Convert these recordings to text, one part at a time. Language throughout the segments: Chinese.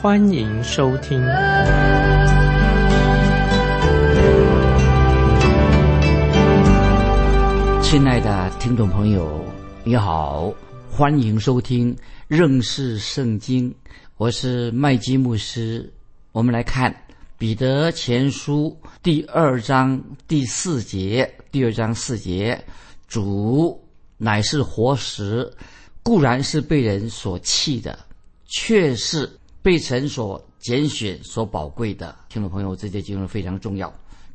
欢迎收听。亲爱的听众朋友，你好。欢迎收听认识圣经，我是麦基牧师。我们来看彼得前书第二章第四节，第二章四节，主乃是活石，固然是被人所弃的，却是被神所拣选、所宝贵的。听众朋友，这节经文非常重要。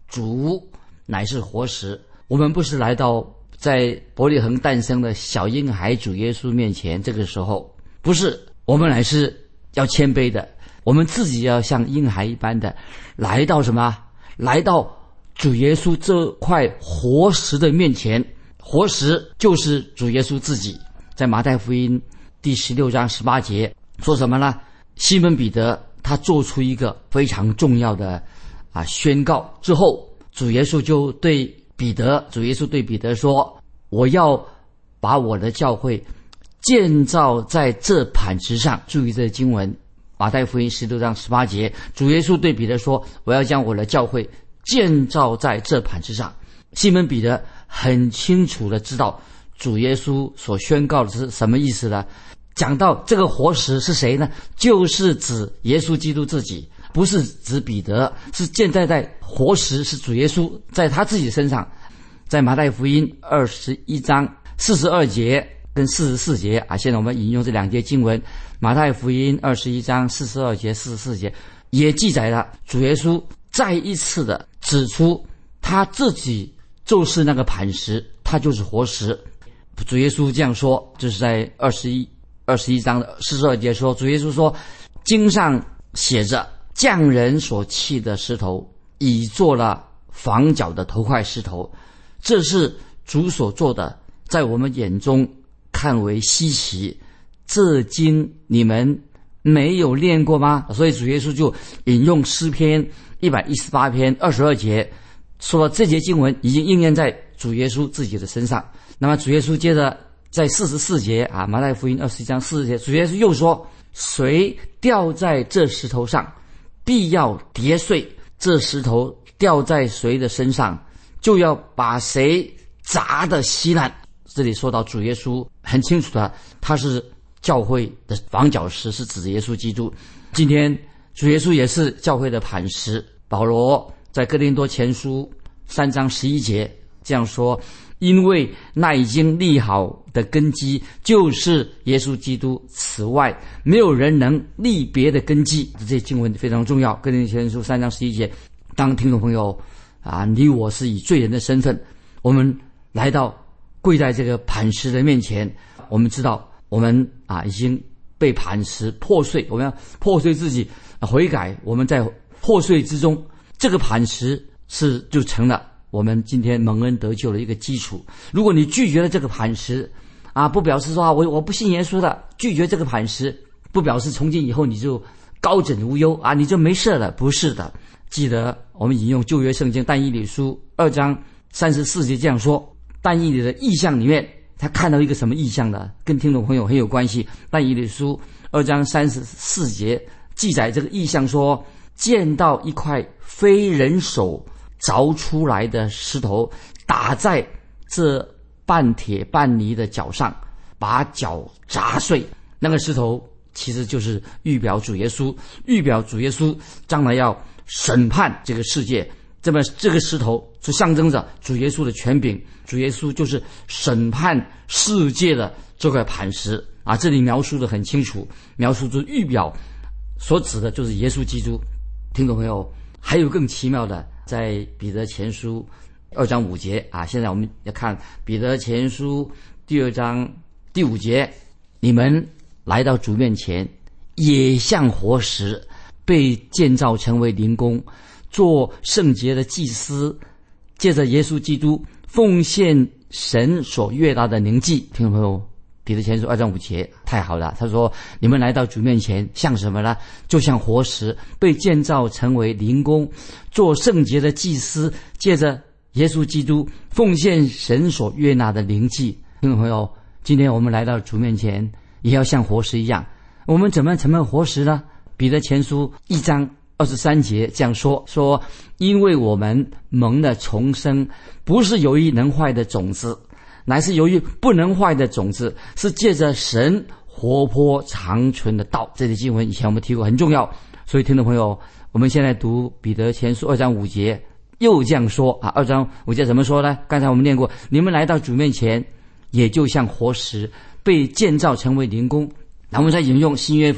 主乃是活石，我们不是来到。在伯利恒诞生的小婴孩主耶稣面前，这个时候不是我们乃是要谦卑的，我们自己要像婴孩一般的来到什么？来到主耶稣这块活石的面前，活石就是主耶稣自己。在马太福音第十六章十八节说什么呢？西门彼得他做出一个非常重要的啊宣告之后，主耶稣就对。彼得，主耶稣对彼得说：“我要把我的教会建造在这磐石上。”注意这经文，马太福音十六章十八节，主耶稣对彼得说：“我要将我的教会建造在这磐石上。”西门彼得很清楚的知道主耶稣所宣告的是什么意思呢？讲到这个活石是谁呢？就是指耶稣基督自己。不是指彼得，是建在在活石，是主耶稣在他自己身上，在马太福音二十一章四十二节跟四十四节啊，现在我们引用这两节经文，马太福音二十一章四十二节、四十四节也记载了主耶稣再一次的指出他自己就是那个磐石，他就是活石。主耶稣这样说，就是在二十一二十一章的四十二节说，主耶稣说，经上写着。匠人所砌的石头，已做了房角的头块石头，这是主所做的，在我们眼中看为稀奇。这经你们没有练过吗？所以主耶稣就引用诗篇一百一十八篇二十二节，说这节经文已经应验在主耶稣自己的身上。那么主耶稣接着在四十四节啊，马太福音二十一章四十节，主耶稣又说：“谁掉在这石头上？”必要跌碎，这石头掉在谁的身上，就要把谁砸得稀烂。这里说到主耶稣，很清楚的，他是教会的房角石，是指耶稣基督。今天主耶稣也是教会的磐石。保罗在哥林多前书三章十一节这样说。因为那已经立好的根基就是耶稣基督，此外没有人能立别的根基。这经文非常重要。哥林前书三章十一节，当听众朋友啊，你我是以罪人的身份，我们来到跪在这个磐石的面前，我们知道我们啊已经被磐石破碎，我们要破碎自己悔改。我们在破碎之中，这个磐石是就成了。我们今天蒙恩得救的一个基础。如果你拒绝了这个磐石，啊，不表示说啊，我我不信耶稣的，拒绝这个磐石，不表示从今以后你就高枕无忧啊，你就没事了。不是的，记得我们引用旧约圣经但以理书二章三十四节这样说：但以理的意象里面，他看到一个什么意象呢？跟听众朋友很有关系。但以理书二章三十四节记载这个意象说，见到一块非人手。凿出来的石头打在这半铁半泥的脚上，把脚砸碎。那个石头其实就是预表主耶稣，预表主耶稣将来要审判这个世界。这么这个石头就象征着主耶稣的权柄，主耶稣就是审判世界的这块磐石啊！这里描述的很清楚，描述出预表所指的就是耶稣基督。听懂没有，还有更奇妙的。在彼得前书二章五节啊，现在我们要看彼得前书第二章第五节，你们来到主面前，也像活石，被建造成为灵宫，做圣洁的祭司，借着耶稣基督奉献神所悦纳的灵祭。听众朋友，彼得前书二章五节太好了。他说：“你们来到主面前，像什么呢？就像活石被建造成为灵宫，做圣洁的祭司，借着耶稣基督奉献神所悦纳的灵祭。”听众朋友，今天我们来到主面前，也要像活石一样。我们怎么成为活石呢？彼得前书一章二十三节这样说：说，因为我们蒙的重生，不是由于能坏的种子，乃是由于不能坏的种子，是借着神活泼长存的道。这些经文以前我们提过，很重要。所以，听众朋友，我们现在读彼得前书二章五节，又这样说啊。二章五节怎么说呢？刚才我们念过，你们来到主面前，也就像活石被建造成为灵宫。那我们再引用新约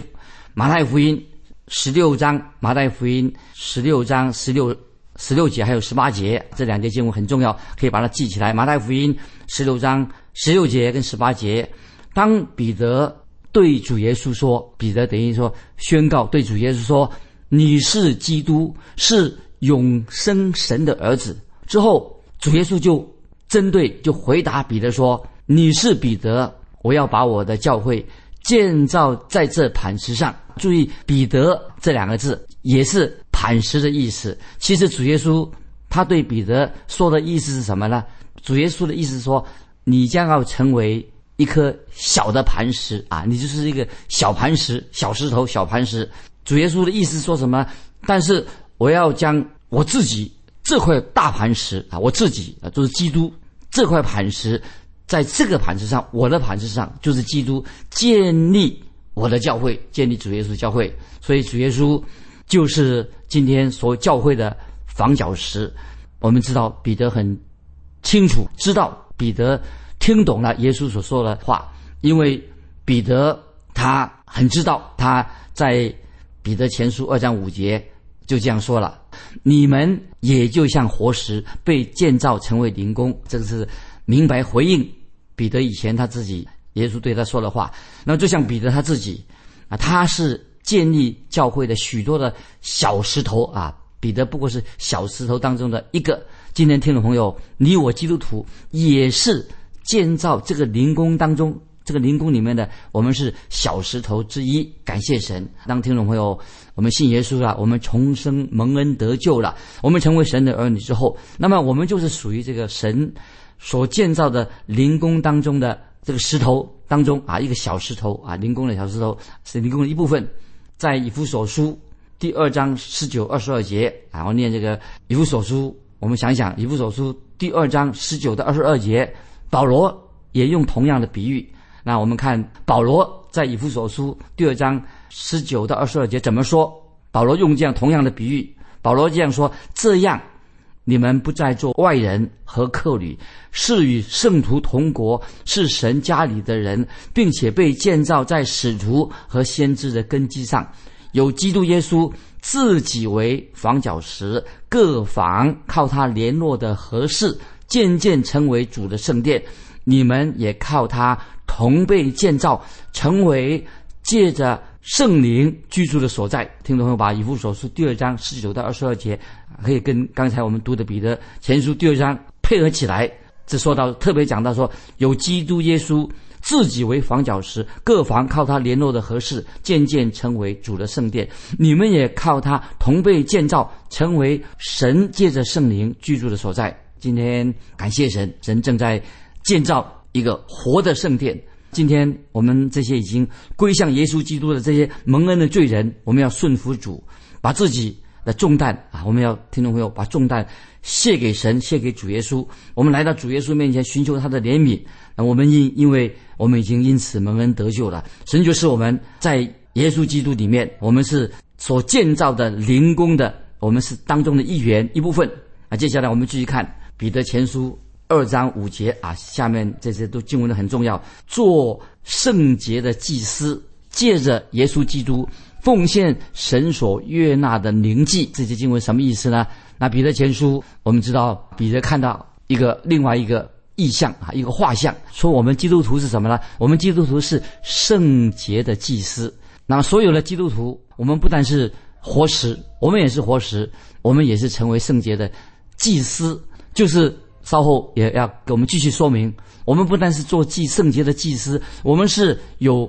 马太福音十六章，马太福音十六章十六十六节还有十八节这两节经文很重要，可以把它记起来。马太福音十六章十六节跟十八节，当彼得对主耶稣说，彼得等于说宣告对主耶稣说：“你是基督，是永生神的儿子。”之后，主耶稣就针对就回答彼得说：“你是彼得，我要把我的教会。”建造在这磐石上，注意“彼得”这两个字也是磐石的意思。其实主耶稣他对彼得说的意思是什么呢？主耶稣的意思说，你将要成为一颗小的磐石啊，你就是一个小磐石、小石头、小磐石。主耶稣的意思说什么？但是我要将我自己这块大磐石啊，我自己啊，就是基督这块磐石。在这个磐石上，我的磐石上就是基督建立我的教会，建立主耶稣教会。所以主耶稣就是今天所教会的房角石。我们知道彼得很清楚知道彼得听懂了耶稣所说的话，因为彼得他很知道他在彼得前书二章五节就这样说了：“你们也就像活石被建造成为灵宫。”这个是。明白回应彼得以前他自己耶稣对他说的话，那就像彼得他自己啊，他是建立教会的许多的小石头啊。彼得不过是小石头当中的一个。今天听众朋友，你我基督徒也是建造这个灵宫当中，这个灵宫里面的我们是小石头之一。感谢神，当听众朋友我们信耶稣了，我们重生蒙恩得救了，我们成为神的儿女之后，那么我们就是属于这个神。所建造的灵宫当中的这个石头当中啊，一个小石头啊，灵宫的小石头是灵宫的一部分。在以弗所书第二章十九、二十二节然后念这个以弗所书，我们想想以弗所书第二章十九到二十二节，保罗也用同样的比喻。那我们看保罗在以弗所书第二章十九到二十二节怎么说？保罗用这样同样的比喻，保罗这样说：这样。你们不再做外人和客旅，是与圣徒同国，是神家里的人，并且被建造在使徒和先知的根基上，有基督耶稣自己为房角石，各房靠他联络的合适，渐渐成为主的圣殿。你们也靠他同被建造，成为借着圣灵居住的所在。听众朋友，把以弗所书第二章十九到二十二节。可以跟刚才我们读的彼得前书第二章配合起来，这说到特别讲到说，有基督耶稣自己为房角石，各房靠他联络的合适，渐渐成为主的圣殿。你们也靠他同被建造，成为神借着圣灵居住的所在。今天感谢神，神正在建造一个活的圣殿。今天我们这些已经归向耶稣基督的这些蒙恩的罪人，我们要顺服主，把自己。的重担啊，我们要听众朋友把重担卸给神，卸给主耶稣。我们来到主耶稣面前寻求他的怜悯。那我们因因为我们已经因此蒙恩得救了，神就是我们在耶稣基督里面，我们是所建造的灵宫的，我们是当中的一员一部分啊。接下来我们继续看彼得前书二章五节啊，下面这些都经文的很重要，做圣洁的祭司，借着耶稣基督。奉献神所悦纳的灵祭，这些经文什么意思呢？那彼得前书，我们知道彼得看到一个另外一个意象啊，一个画像，说我们基督徒是什么呢？我们基督徒是圣洁的祭司。那所有的基督徒，我们不但是活石，我们也是活石，我们也是成为圣洁的祭司。就是稍后也要给我们继续说明，我们不但是做祭圣洁的祭司，我们是有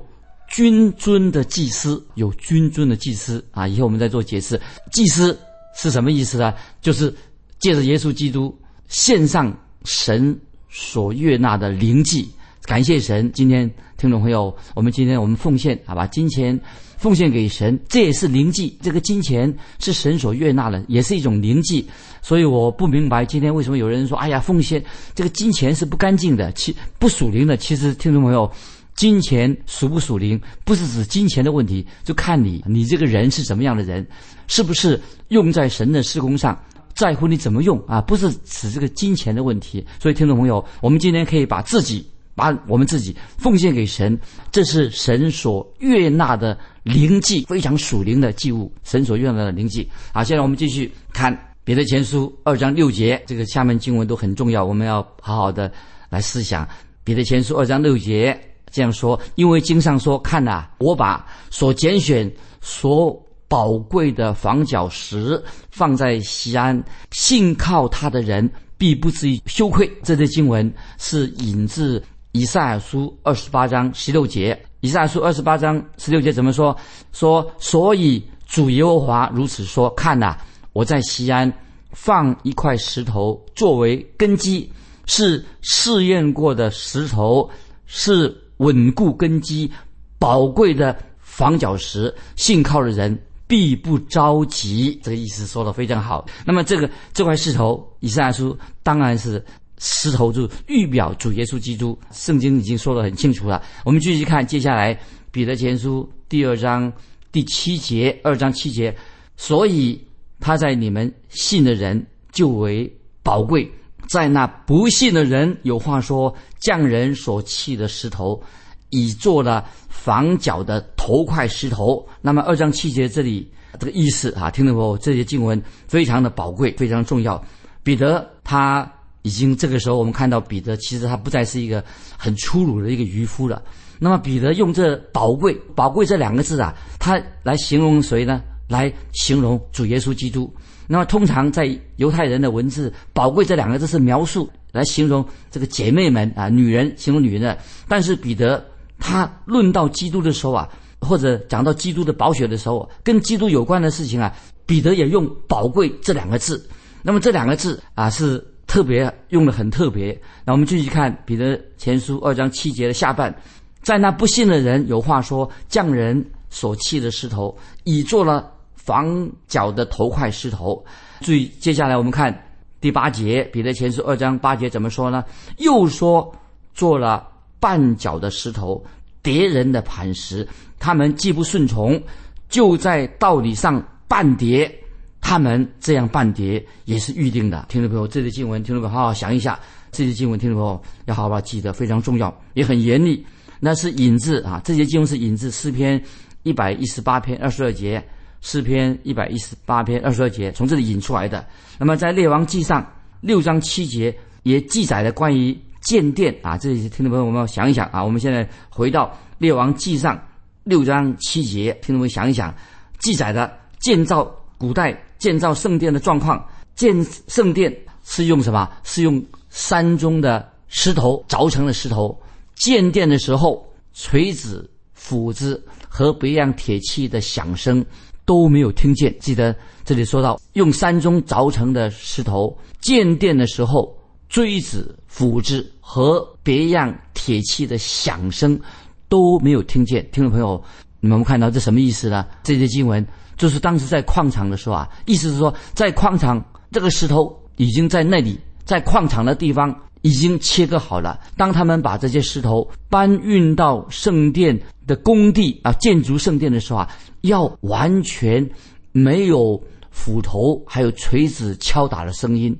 君尊的祭司，有君尊的祭司啊。以后我们再做解释，祭司是什么意思呢？就是借着耶稣基督献上神所悦纳的灵祭。感谢神，今天听众朋友，我们今天我们奉献，好吧，金钱奉献给神，这也是灵祭。这个金钱是神所悦纳的，也是一种灵祭。所以我不明白今天为什么有人说，哎呀，奉献这个金钱是不干净的，其不属灵的。其实听众朋友，金钱属不属灵，不是指金钱的问题，就看你你这个人是什么样的人，是不是用在神的施工上，在乎你怎么用啊，不是指这个金钱的问题。所以听众朋友，我们今天可以把自己。把我们自己奉献给神，这是神所悦纳的灵祭，非常属灵的祭物。神所悦纳的灵祭。好，现在我们继续看彼得前书二章六节，这个下面经文都很重要，我们要好好的来思想。彼得前书二章六节这样说：因为经上说，看呐，我把所拣选、所宝贵的房角石放在西安，信靠他的人必不至于羞愧。这些经文是引自。以赛亚书二十八章十六节，以赛亚书二十八章十六节怎么说？说所以主耶和华如此说：看呐，我在西安放一块石头作为根基，是试验过的石头，是稳固根基、宝贵的房角石。信靠的人必不着急。这个意思说的非常好。那么这个这块石头，以赛亚书当然是。石头就预表主耶稣基督，圣经已经说的很清楚了。我们继续看接下来彼得前书第二章第七节，二章七节。所以他在你们信的人就为宝贵，在那不信的人有话说：匠人所弃的石头，已做了房角的头块石头。那么二章七节这里这个意思啊，听到不？这些经文非常的宝贵，非常重要。彼得他。已经这个时候，我们看到彼得其实他不再是一个很粗鲁的一个渔夫了。那么彼得用这“宝贵”“宝贵”这两个字啊，他来形容谁呢？来形容主耶稣基督。那么通常在犹太人的文字，“宝贵”这两个字是描述来形容这个姐妹们啊，女人形容女人的。但是彼得他论到基督的时候啊，或者讲到基督的宝血的时候，跟基督有关的事情啊，彼得也用“宝贵”这两个字。那么这两个字啊是。特别用的很特别，那我们继续看彼得前书二章七节的下半，在那不信的人有话说：匠人所弃的石头，已做了房角的头块石头。注意，接下来我们看第八节，彼得前书二章八节怎么说呢？又说做了绊脚的石头，叠人的磐石。他们既不顺从，就在道理上绊跌。他们这样半叠也是预定的，听众朋友，这些经文，听众朋友好好想一下，这些经文，听众朋友要好好记得，非常重要，也很严厉。那是引自啊，这些经文是引自诗篇一百一十八篇二十二节，诗篇一百一十八篇二十二节从这里引出来的。那么在列王记上六章七节也记载了关于建殿啊，这些听众朋友我们要想一想啊，我们现在回到列王记上六章七节，听众朋友想一想，记载的建造古代。建造圣殿的状况，建圣殿是用什么？是用山中的石头凿成的石头。建殿的时候，锤子、斧子和别样铁器的响声都没有听见。记得这里说到，用山中凿成的石头建殿的时候，锥子、斧子和别样铁器的响声都没有听见。听众朋友，你们看到这什么意思呢？这些经文。就是当时在矿场的时候啊，意思是说，在矿场这个石头已经在那里，在矿场的地方已经切割好了。当他们把这些石头搬运到圣殿的工地啊，建筑圣殿的时候啊，要完全没有斧头还有锤子敲打的声音，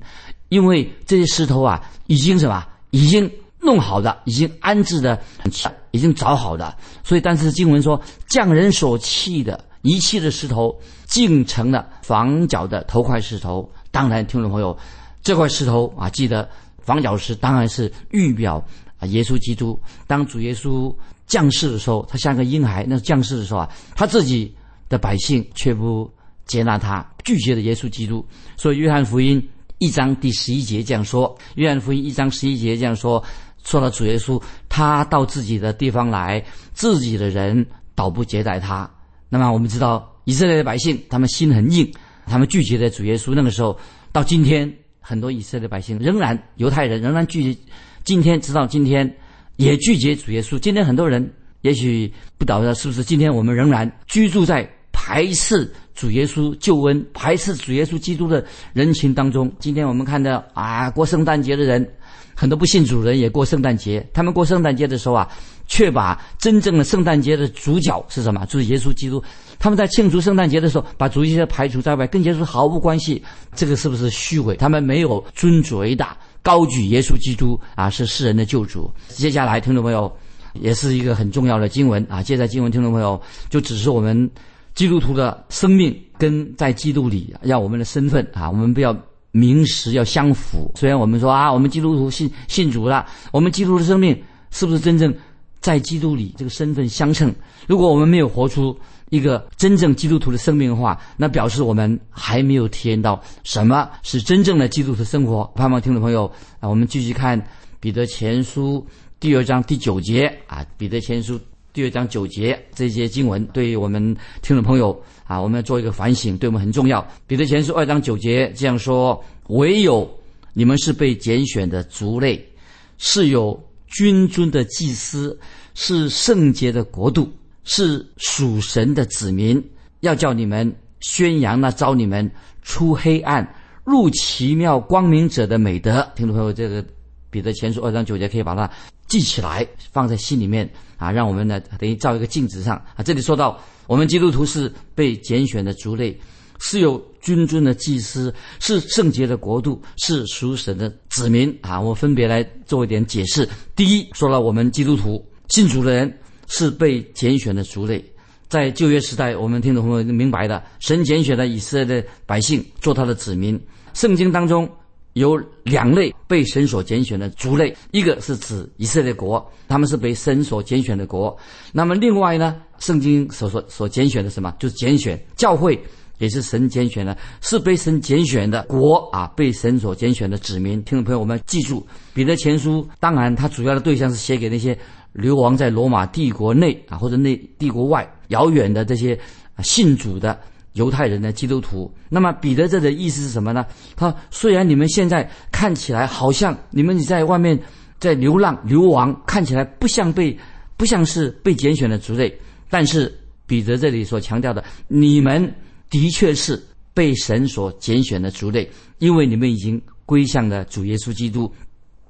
因为这些石头啊，已经什么，已经弄好的，已经安置的，已经凿好的。所以，但是经文说，匠人所弃的。遗弃的石头竟成了房角的头块石头。当然，听众朋友，这块石头啊，记得房角石当然是预表啊耶稣基督。当主耶稣降世的时候，他像个婴孩；那降世的时候啊，他自己的百姓却不接纳他，拒绝了耶稣基督。所以约翰福音一章第十一节这样说：约翰福音一章十一节这样说，说到主耶稣，他到自己的地方来，自己的人倒不接待他。那么我们知道，以色列的百姓他们心很硬，他们拒绝了主耶稣。那个时候到今天，很多以色列百姓仍然犹太人仍然拒绝，今天直到今天也拒绝主耶稣。今天很多人。也许不晓得是不是今天我们仍然居住在排斥主耶稣救恩、排斥主耶稣基督的人群当中。今天我们看到啊，过圣诞节的人，很多不信主人也过圣诞节。他们过圣诞节的时候啊，却把真正的圣诞节的主角是什么？就是耶稣基督。他们在庆祝圣诞节的时候，把主耶稣排除在外，跟耶稣毫无关系。这个是不是虚伪？他们没有尊主为大，高举耶稣基督啊，是世人的救主。接下来，听众朋友。也是一个很重要的经文啊！接在经文，听众朋友就只是我们基督徒的生命跟在基督里，要我们的身份啊，我们不要名实要相符。虽然我们说啊，我们基督徒信信主了，我们基督的生命是不是真正在基督里这个身份相称？如果我们没有活出一个真正基督徒的生命的话，那表示我们还没有体验到什么是真正的基督徒生活。盼望听众朋友啊，我们继续看彼得前书。第二章第九节啊，《彼得前书》第二章九节这些经文，对于我们听众朋友啊，我们要做一个反省，对我们很重要。《彼得前书》二章九节这样说：“唯有你们是被拣选的族类，是有君尊的祭司，是圣洁的国度，是属神的子民。要叫你们宣扬那招你们出黑暗入奇妙光明者的美德。”听众朋友，这个。彼得前书二章九节可以把它记起来，放在心里面啊，让我们呢等于照一个镜子上啊。这里说到，我们基督徒是被拣选的族类，是有君尊的祭司，是圣洁的国度，是属神的子民啊。我分别来做一点解释。第一，说了我们基督徒信主的人是被拣选的族类，在旧约时代，我们听众朋友明白的，神拣选了以色列的百姓做他的子民。圣经当中。有两类被神所拣选的族类，一个是指以色列国，他们是被神所拣选的国。那么另外呢，圣经所说所拣选的什么，就是拣选教会，也是神拣选的，是被神拣选的国啊，被神所拣选的子民。听众朋友，我们记住，彼得前书，当然他主要的对象是写给那些流亡在罗马帝国内啊，或者内帝国外遥远的这些信主的。犹太人的基督徒，那么彼得这的意思是什么呢？他虽然你们现在看起来好像你们在外面在流浪流亡，看起来不像被不像是被拣选的族类，但是彼得这里所强调的，你们的确是被神所拣选的族类，因为你们已经归向了主耶稣基督，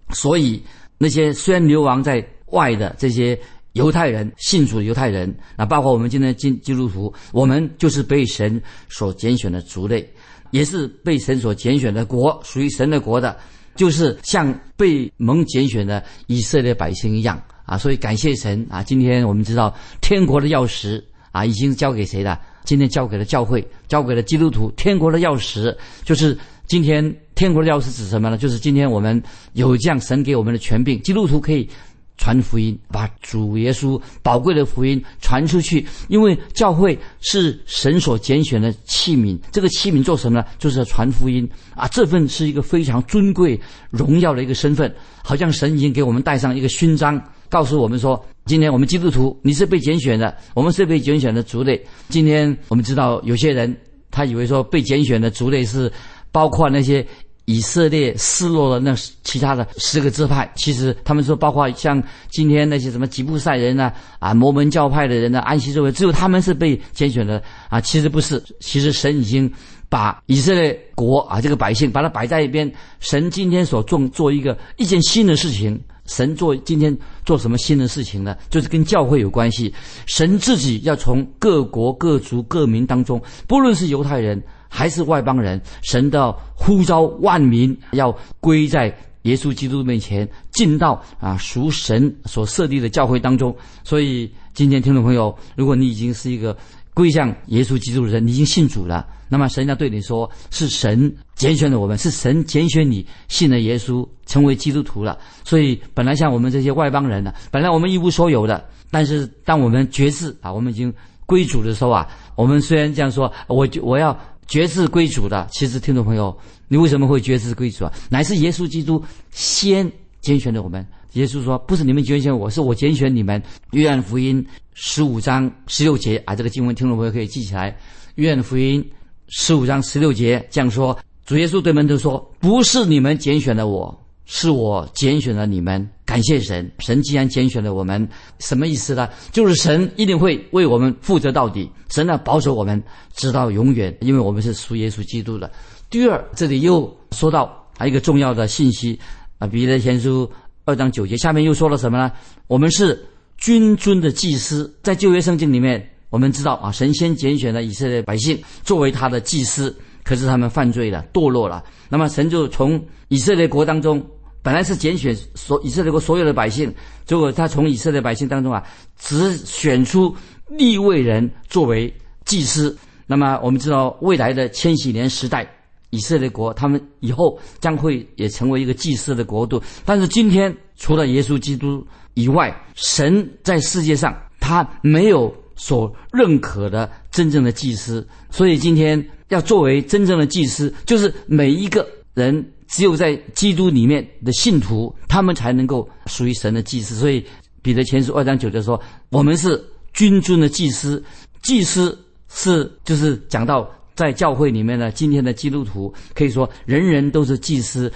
所以那些虽然流亡在外的这些。犹太人信主，犹太人那包括我们今天基基督徒，我们就是被神所拣选的族类，也是被神所拣选的国，属于神的国的，就是像被蒙拣选的以色列百姓一样啊！所以感谢神啊！今天我们知道天国的钥匙啊，已经交给谁了？今天交给了教会，交给了基督徒。天国的钥匙就是今天天国的钥匙指什么呢？就是今天我们有这样神给我们的权柄，基督徒可以。传福音，把主耶稣宝贵的福音传出去。因为教会是神所拣选的器皿，这个器皿做什么呢？就是传福音啊！这份是一个非常尊贵、荣耀的一个身份，好像神已经给我们戴上一个勋章，告诉我们说：今天我们基督徒，你是被拣选的，我们是被拣选的族类。今天我们知道，有些人他以为说被拣选的族类是包括那些。以色列失落了那其他的十个支派，其实他们说，包括像今天那些什么吉布赛人呢，啊，摩门教派的人呢，安息日会，只有他们是被拣选的啊。其实不是，其实神已经把以色列国啊这个百姓把它摆在一边。神今天所做做一个一件新的事情，神做今天做什么新的事情呢？就是跟教会有关系。神自己要从各国各族各民当中，不论是犹太人。还是外邦人，神的呼召万民要归在耶稣基督面前，进到啊属神所设立的教会当中。所以今天听众朋友，如果你已经是一个归向耶稣基督的人，你已经信主了，那么神要对你说：是神拣选的我们，是神拣选你信了耶稣，成为基督徒了。所以本来像我们这些外邦人呢，本来我们一无所有的，但是当我们觉知啊，我们已经归主的时候啊，我们虽然这样说，我就我要。绝志归主的。其实，听众朋友，你为什么会绝志归主啊？乃是耶稣基督先拣选的我们。耶稣说：“不是你们拣选我，是我拣选你们。”约翰福音十五章十六节啊，这个经文听众朋友可以记起来。约翰福音十五章十六节这样说：“主耶稣对门徒说，不是你们拣选了我，是我拣选了你们。感谢神，神既然拣选了我们，什么意思呢？就是神一定会为我们负责到底，神要保守我们直到永远，因为我们是属耶稣基督的。第二，这里又说到还有一个重要的信息啊，彼得前书。”二章九节，下面又说了什么呢？我们是君尊的祭司，在旧约圣经里面，我们知道啊，神仙拣选了以色列百姓作为他的祭司，可是他们犯罪了，堕落了。那么神就从以色列国当中，本来是拣选所以色列国所有的百姓，结果他从以色列百姓当中啊，只选出立位人作为祭司。那么我们知道未来的千禧年时代。以色列国，他们以后将会也成为一个祭祀的国度。但是今天，除了耶稣基督以外，神在世界上他没有所认可的真正的祭司。所以今天要作为真正的祭司，就是每一个人只有在基督里面的信徒，他们才能够属于神的祭司。所以彼得前书二章九节说：“我们是君尊的祭司，祭司是就是讲到。”在教会里面呢，今天的基督徒可以说人人都是祭司，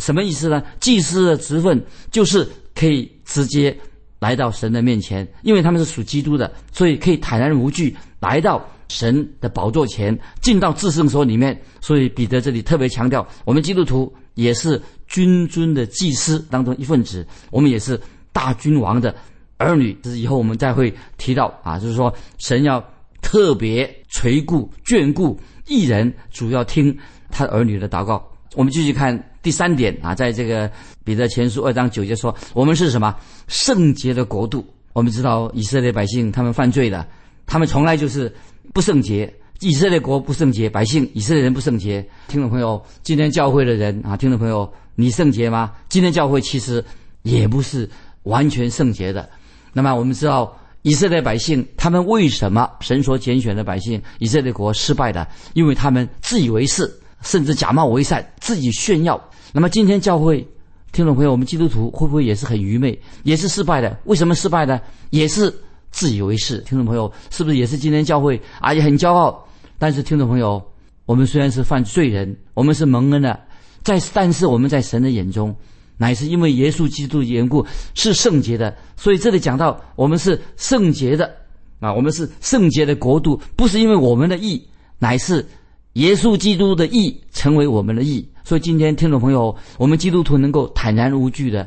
什么意思呢？祭司的职分就是可以直接来到神的面前，因为他们是属基督的，所以可以坦然无惧来到神的宝座前，进到至圣所里面。所以彼得这里特别强调，我们基督徒也是君尊的祭司当中一份子，我们也是大君王的儿女。这是以后我们再会提到啊，就是说神要。特别垂顾眷顾一人，主要听他儿女的祷告。我们继续看第三点啊，在这个彼得前书二章九节说：“我们是什么圣洁的国度？”我们知道以色列百姓他们犯罪的，他们从来就是不圣洁。以色列国不圣洁，百姓以色列人不圣洁。听众朋友，今天教会的人啊，听众朋友，你圣洁吗？今天教会其实也不是完全圣洁的。那么我们知道。以色列百姓，他们为什么神所拣选的百姓以色列国失败的？因为他们自以为是，甚至假冒为善，自己炫耀。那么今天教会听众朋友，我们基督徒会不会也是很愚昧，也是失败的？为什么失败呢？也是自以为是。听众朋友，是不是也是今天教会啊也很骄傲？但是听众朋友，我们虽然是犯罪人，我们是蒙恩的，在但是我们在神的眼中。乃是因为耶稣基督的缘故是圣洁的，所以这里讲到我们是圣洁的啊，我们是圣洁的国度，不是因为我们的义，乃是耶稣基督的义成为我们的义。所以今天听众朋友，我们基督徒能够坦然无惧的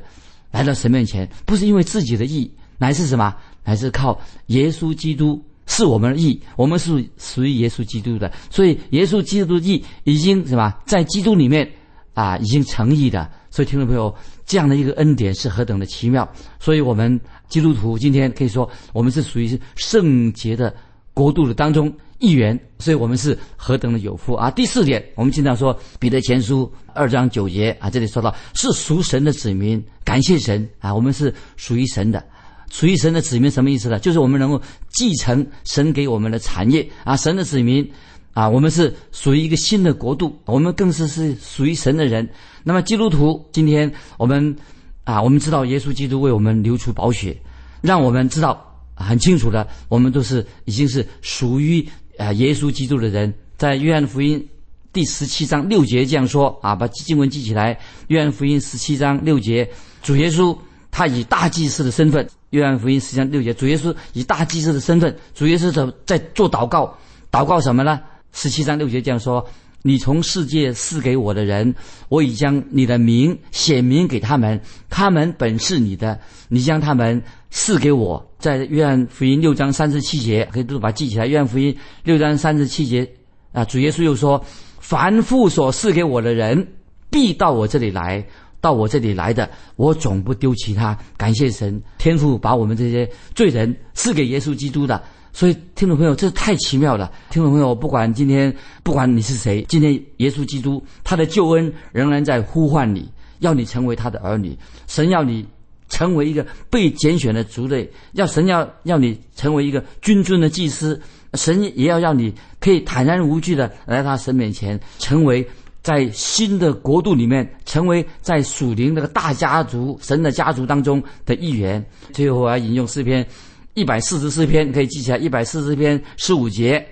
来到神面前，不是因为自己的义，乃是什么？还是靠耶稣基督是我们的义，我们是属于耶稣基督的。所以耶稣基督的义已经什么，在基督里面啊，已经成义的。所以，听众朋友，这样的一个恩典是何等的奇妙！所以，我们基督徒今天可以说，我们是属于圣洁的国度的当中一员。所以我们是何等的有福啊！第四点，我们经常说《彼得前书》二章九节啊，这里说到是属神的子民，感谢神啊！我们是属于神的，属于神的子民什么意思呢？就是我们能够继承神给我们的产业啊！神的子民啊，我们是属于一个新的国度，我们更是是属于神的人。那么基督徒，今天我们啊，我们知道耶稣基督为我们流出宝血，让我们知道很清楚的，我们都是已经是属于啊耶稣基督的人。在约翰福音第十七章六节这样说啊，把经文记起来。约翰福音十七章六节，主耶稣他以大祭司的身份。约翰福音十七章六节，主耶稣以大祭司的身份，主耶稣在在做祷告，祷告什么呢？十七章六节这样说。你从世界赐给我的人，我已将你的名显明给他们，他们本是你的，你将他们赐给我。在约翰福音六章三十七节，可以都把它记起来。约翰福音六章三十七节啊，主耶稣又说：“凡父所赐给我的人，必到我这里来；到我这里来的，我总不丢弃他。”感谢神，天父把我们这些罪人赐给耶稣基督的。所以，听众朋友，这太奇妙了。听众朋友，不管今天，不管你是谁，今天耶稣基督他的救恩仍然在呼唤你，要你成为他的儿女。神要你成为一个被拣选的族类，要神要要你成为一个君尊的祭司，神也要让你可以坦然无惧的来到神面前，成为在新的国度里面，成为在属灵那个大家族、神的家族当中的一员。最后我要引用诗篇一百四十四篇，可以记起来一百四十篇十五节，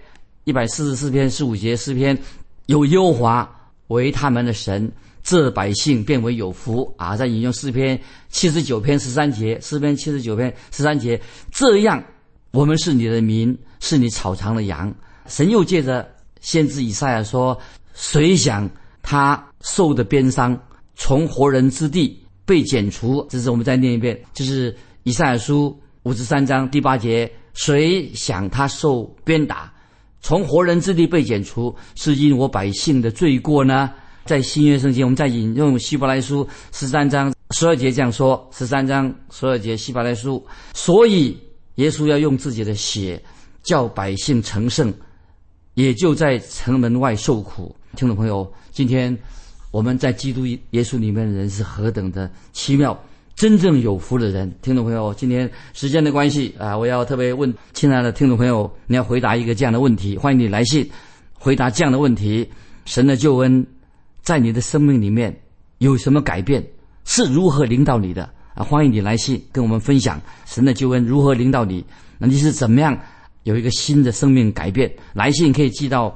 一百四十四篇十五节诗篇，有耶和华为他们的神。这百姓变为有福啊！再引用诗篇七十九篇十三节，诗篇七十九篇十三节，这样我们是你的民，是你草场的羊。神又借着先知以赛亚说：“谁想他受的鞭伤，从活人之地被剪除？”这是我们再念一遍，就是以赛亚书五十三章第八节：“谁想他受鞭打，从活人之地被剪除，是因我百姓的罪过呢？”在新约圣经，我们在引用希伯来书十三章十二节这样说：十三章十二节希伯来书，所以耶稣要用自己的血叫百姓成圣，也就在城门外受苦。听众朋友，今天我们在基督耶稣里面的人是何等的奇妙，真正有福的人。听众朋友，今天时间的关系啊，我要特别问亲爱的听众朋友，你要回答一个这样的问题，欢迎你来信回答这样的问题：神的救恩。在你的生命里面有什么改变？是如何领导你的啊？欢迎你来信跟我们分享神的救恩如何领导你。那你是怎么样有一个新的生命改变？来信可以寄到